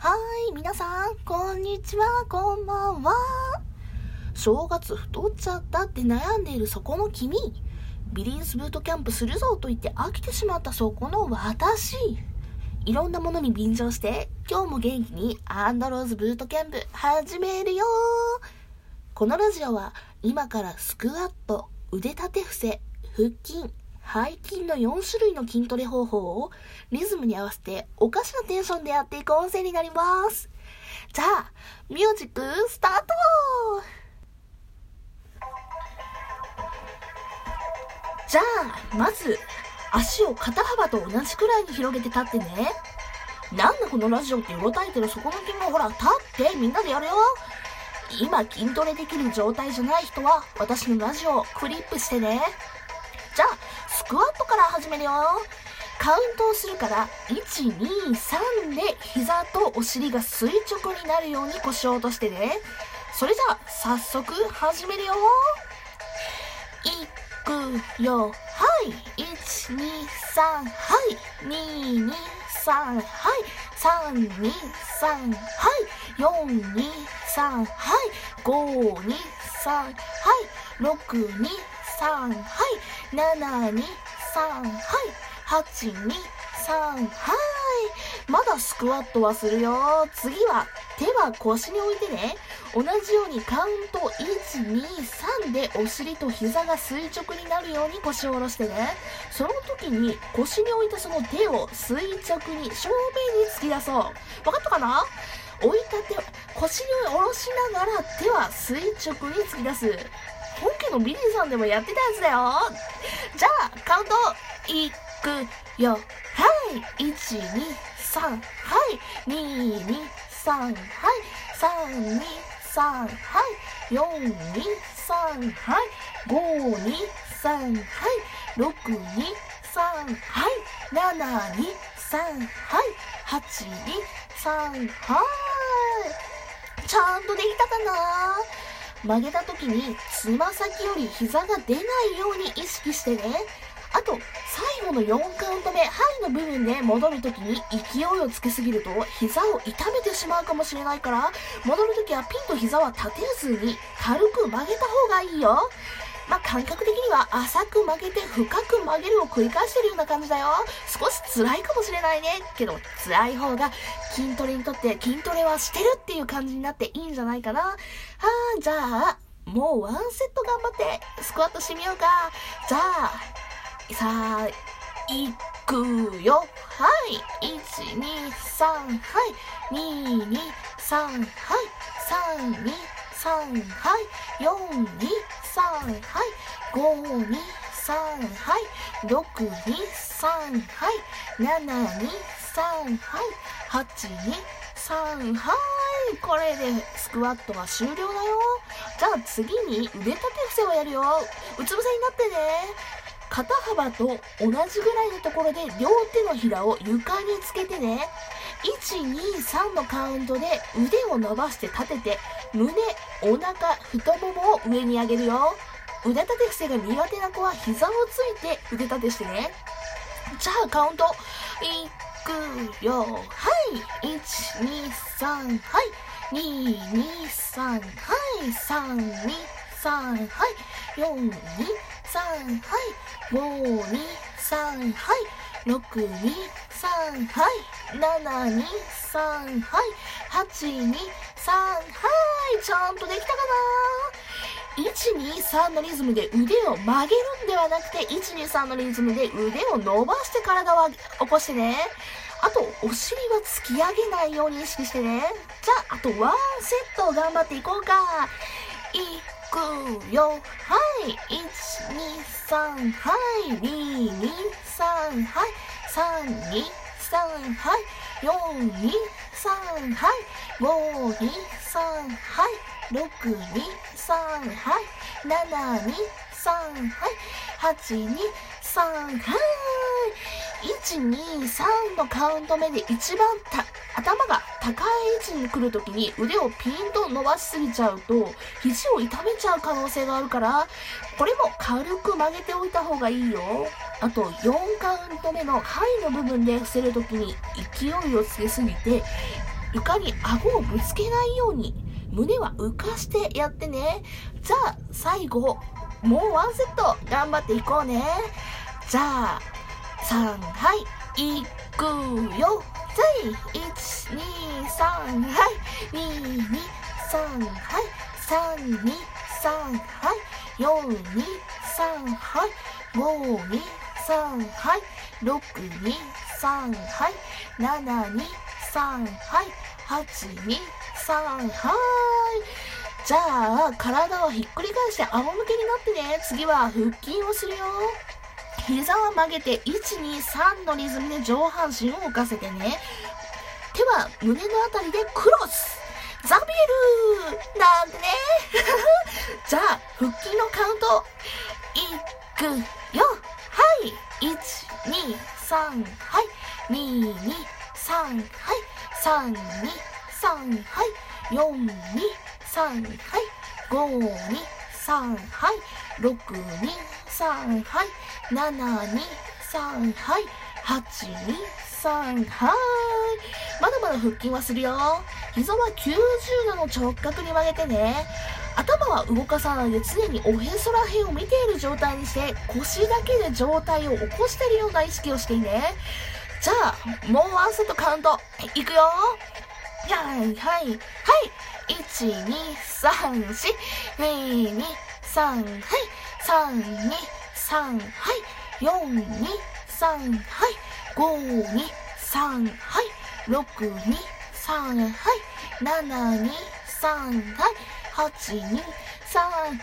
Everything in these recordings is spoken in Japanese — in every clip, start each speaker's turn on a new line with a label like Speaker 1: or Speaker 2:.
Speaker 1: はい、皆さん、こんにちは、こんばんは。正月太っちゃったって悩んでいるそこの君。ビリースブートキャンプするぞと言って飽きてしまったそこの私。いろんなものに便乗して、今日も元気にアンドローズブートキャンプ始めるよこのラジオは今からスクワット、腕立て伏せ、腹筋、背筋の4種類の筋トレ方法をリズムに合わせておかしなテンションでやっていく音声になります。じゃあ、ミュージックスタートじゃあ、まず、足を肩幅と同じくらいに広げて立ってね。なんだこのラジオってうろたえてるそこの君もほら、立ってみんなでやるよ今筋トレできる状態じゃない人は私のラジオをクリップしてね。クワットから始めるよ。カウントをするから、1、2、3で膝とお尻が垂直になるように腰を落としてね。それじゃあ、早速始めるよ。いくよ。はい。1、2、3、はい。2、2、3、はい。3、2、3、はい。4、2、3、はい。5、2、3、はい。6、2、3、はい。7、2、3、はい。8、2、3、はい。まだスクワットはするよ。次は手は腰に置いてね。同じようにカウント1、2、3でお尻と膝が垂直になるように腰を下ろしてね。その時に腰に置いたその手を垂直に正面に突き出そう。わかったかな？置いた手を腰に下ろしながら手は垂直に突き出す。本家のビリーさんでもやってたやつだよ。じゃあ、カウント、いくよ。はい。1、2、3、はい。2、2、3、はい。3、2、3、はい。4、2、3、はい。5、2、3、はい。6、2、3、はい。7、2、3、はい。8、2、3、はい。ちゃんとできたかな？曲げた時につま先より膝が出ないように意識してね。あと、最後の4カウント目、ハイの部分で戻る時に勢いをつけすぎると膝を痛めてしまうかもしれないから、戻る時はピンと膝は立てずに軽く曲げた方がいいよ。まあ、感覚的には浅く曲げて深く曲げるを繰り返してるような感じだよ。少し辛いかもしれないね。けど、辛い方が筋トレにとって筋トレはしてるっていう感じになっていいんじゃないかな。はあ、じゃあ、もうワンセット頑張ってスクワットしてみようか。じゃあ、さあ、いくよ。はい。1、2、3、はい。2、2、3、はい。3、2、3、はい。4、2、3、はい。5、2、3、はい。6、2、3、はい。7、2、3、はい。8、2、3、はい。これでスクワットは終了だよ。じゃあ次に腕立て伏せをやるよ。うつ伏せになってね。肩幅と同じぐらいのところで両手のひらを床につけてね。1、2、3のカウントで腕を伸ばして立てて、胸、お腹、太ももを上に上げるよ。腕立て伏せが苦手な子は膝をついて腕立てしてね。じゃあカウント。いくよ。はい。1、2、3、はい。2、2、3、はい。3、2、3、はい。4、2、3、はい。5、2、3、はい。6、2、3、はい。7、2、3、はい。8、2、3、はい。ちゃんとできたかな？123のリズムで腕を曲げるんではなくて、123のリズムで腕を伸ばして体を起こしてね。あと、お尻は突き上げないように意識してね。じゃあ、あとワンセット頑張っていこうか。いくよ。はい。1、2、3、はい。2、2、3、はい。3、2、3、はい。4、2、3、はい。5、2、3、はい。6、2、3、はい。7、2、3、はい。8、2、3、はい。1、2、3のカウント目で一番た頭が高い位置に来るときに腕をピンと伸ばしすぎちゃうと肘を痛めちゃう可能性があるからこれも軽く曲げておいた方がいいよ。あと4カウント目のハイの部分で伏せるときに勢いをつけすぎて床に顎をぶつけないように胸は浮かしてやってね。じゃあ最後もうワンセット頑張っていこうね。じゃあ3はいいくよ。はい123はい。223はい。323はい。423はい。523はい。623はい。723はい。823はい。じゃあ体をひっくり返して仰向けになってね。次は腹筋をするよ。膝は曲げて、1、2、3のリズムで上半身を浮かせてね。手は胸のあたりでクロス。ザビエルなんてね。じゃあ、腹筋のカウント。いくよ。はい !1、2、3、はい。2、2、3、はい。3、2、3、はい。4、2、3、はい。5、2、3、はい。6、2、3、はい。7、2、3、はい。8、2、3、はい。まだまだ腹筋はするよ。膝は90度の直角に曲げてね。頭は動かさないで常におへそらへんを見ている状態にして腰だけで状態を起こしてるような意識をしていね。じゃあ、もうワンセットカウント。いくよ。はい、はい、はい。1、2、3、4、2、2、3、はい。3、2、3、はい。4、2、3、はい。5、2、3、はい。6、2、3、はい。7、2、3、はい。8、2、3、はい。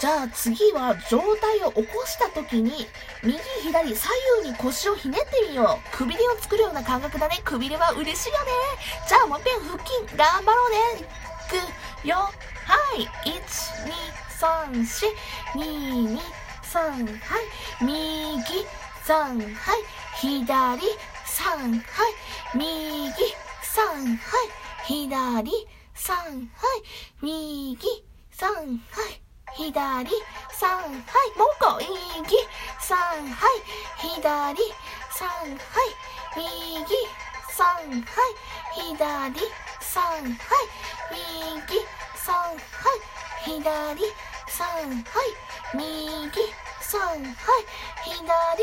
Speaker 1: じゃあ次は上体を起こした時に右左左右に腰をひねってみよう。くびれを作るような感覚だね。くびれは嬉しいよね。じゃあもう一遍腹筋頑張ろうね。いくよ。はい。1、2、三四二二三はい右三はい左三はい右三はい左三はい右三はい左三はいもう一個右三はい左三はい右三はい左三はい右三はい左、3、はい、右、3、はい、左、3、は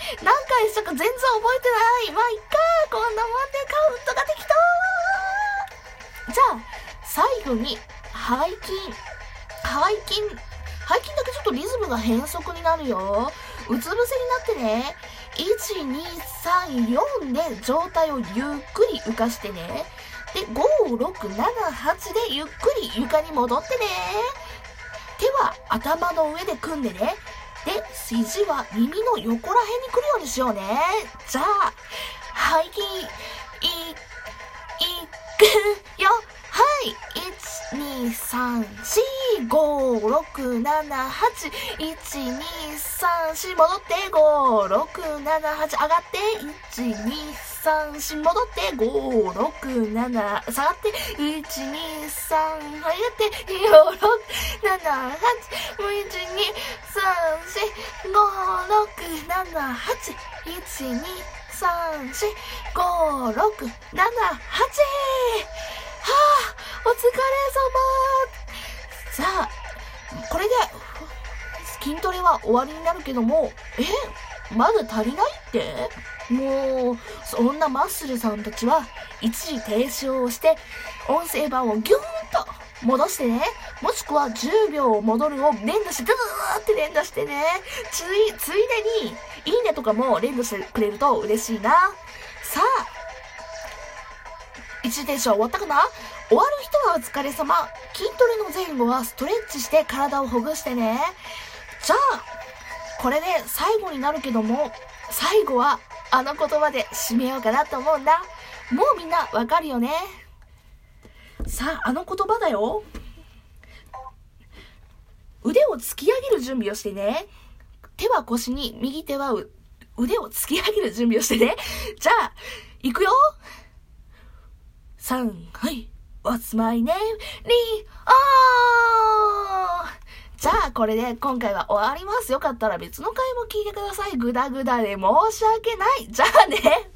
Speaker 1: い。何回したか全然覚えてない。まあ、いっか。こんなもんでカウントができた。じゃあ、最後に、背筋。背筋。背筋だけちょっとリズムが変則になるよ。うつ伏せになってね。1、2、3、4で状態をゆっくり浮かしてね。で、5、6、7、8でゆっくり床に戻ってね。手は頭の上で組んでね。で、肘は耳の横ら辺に来るようにしようね。じゃあ、はい、い、い、く。い。1、2、3、4、5、6、7、8。1、2、3、4、戻って。5、6、7、8、上がって。1、2、3、4、戻って。5、6、7、下がって。1、2、3、上がって。467812345678123456781はあお疲れ様。さあ、これで、筋トレは終わりになるけども、えまだ足りないって？もう、そんなマッスルさんたちは、一時停止をして、音声版をギューンと戻してね、もしくは10秒戻るを連打して、ドゥーって連打してね、つい、ついでに、いいねとかも連打してくれると嬉しいな。さあ、一時停止は終わったかな？終わる人はお疲れ様。筋トレの前後はストレッチして体をほぐしてね。じゃあ、これで最後になるけども、最後はあの言葉で締めようかなと思うんだ。もうみんなわかるよね。さあ、あの言葉だよ。腕を突き上げる準備をしてね。手は腰に、右手は腕を突き上げる準備をしてね。じゃあ、行くよ3、はい。What's my name? リオ、じゃあ、これで今回は終わります。よかったら別の回も聞いてください。ぐだぐだで申し訳ない。じゃあね。